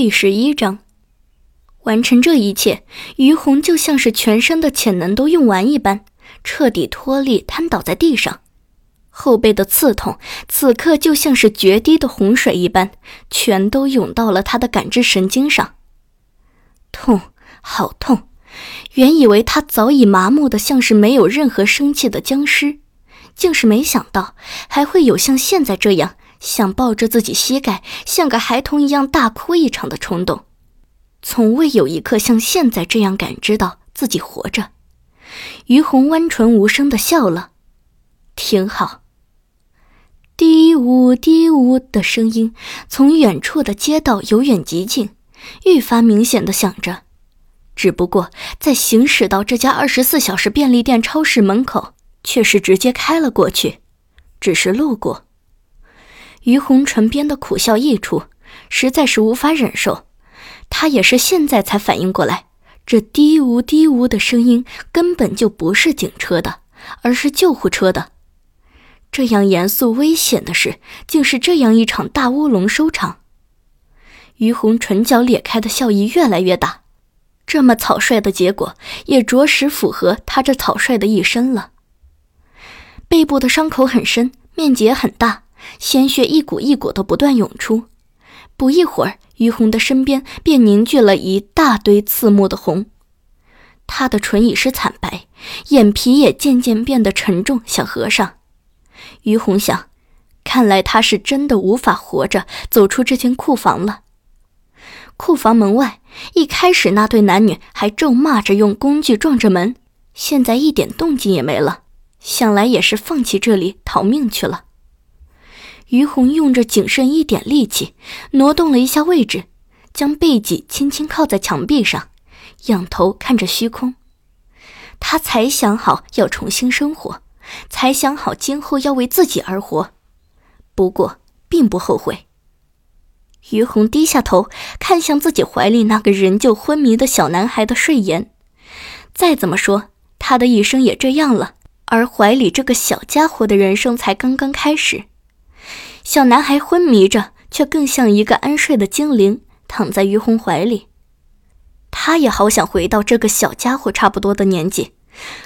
第十一章，完成这一切，于红就像是全身的潜能都用完一般，彻底脱力瘫倒在地上。后背的刺痛，此刻就像是决堤的洪水一般，全都涌到了他的感知神经上。痛，好痛！原以为他早已麻木的像是没有任何生气的僵尸，竟是没想到还会有像现在这样。想抱着自己膝盖，像个孩童一样大哭一场的冲动，从未有一刻像现在这样感知到自己活着。于红弯唇无声的笑了，挺好。嘀呜嘀呜的声音从远处的街道由远及近，愈发明显的响着。只不过在行驶到这家二十四小时便利店超市门口，却是直接开了过去，只是路过。于红唇边的苦笑溢出，实在是无法忍受。他也是现在才反应过来，这低呜低呜的声音根本就不是警车的，而是救护车的。这样严肃危险的事，竟是这样一场大乌龙收场。于红唇角裂开的笑意越来越大，这么草率的结果，也着实符合他这草率的一生了。背部的伤口很深，面积也很大。鲜血一股一股的不断涌出，不一会儿，于红的身边便凝聚了一大堆刺目的红。他的唇已是惨白，眼皮也渐渐变得沉重，想合上。于红想，看来他是真的无法活着走出这间库房了。库房门外，一开始那对男女还咒骂着用工具撞着门，现在一点动静也没了，想来也是放弃这里逃命去了。于红用着仅剩一点力气，挪动了一下位置，将背脊轻轻靠在墙壁上，仰头看着虚空。他才想好要重新生活，才想好今后要为自己而活，不过并不后悔。于红低下头，看向自己怀里那个仍旧昏迷的小男孩的睡颜。再怎么说，他的一生也这样了，而怀里这个小家伙的人生才刚刚开始。小男孩昏迷着，却更像一个安睡的精灵，躺在于红怀里。他也好想回到这个小家伙差不多的年纪，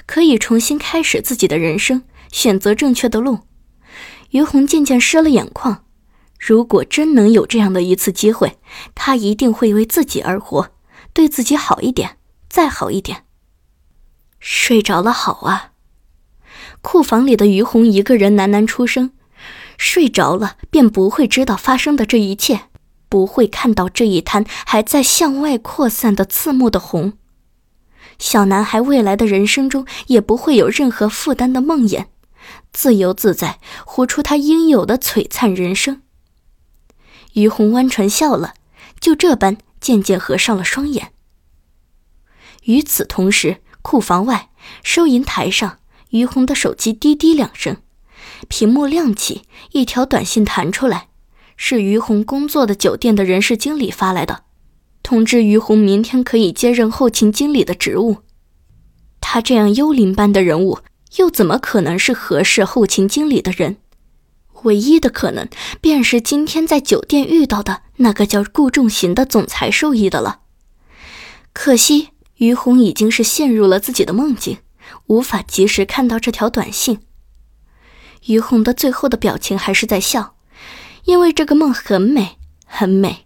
可以重新开始自己的人生，选择正确的路。于红渐渐湿了眼眶。如果真能有这样的一次机会，他一定会为自己而活，对自己好一点，再好一点。睡着了，好啊。库房里的于红一个人喃喃出声。睡着了，便不会知道发生的这一切，不会看到这一滩还在向外扩散的刺目的红。小男孩未来的人生中，也不会有任何负担的梦魇，自由自在，活出他应有的璀璨人生。于红弯唇笑了，就这般渐渐合上了双眼。与此同时，库房外收银台上，于红的手机滴滴两声。屏幕亮起，一条短信弹出来，是于红工作的酒店的人事经理发来的，通知于红明天可以接任后勤经理的职务。他这样幽灵般的人物，又怎么可能是合适后勤经理的人？唯一的可能，便是今天在酒店遇到的那个叫顾仲行的总裁受益的了。可惜于红已经是陷入了自己的梦境，无法及时看到这条短信。于红的最后的表情还是在笑，因为这个梦很美，很美。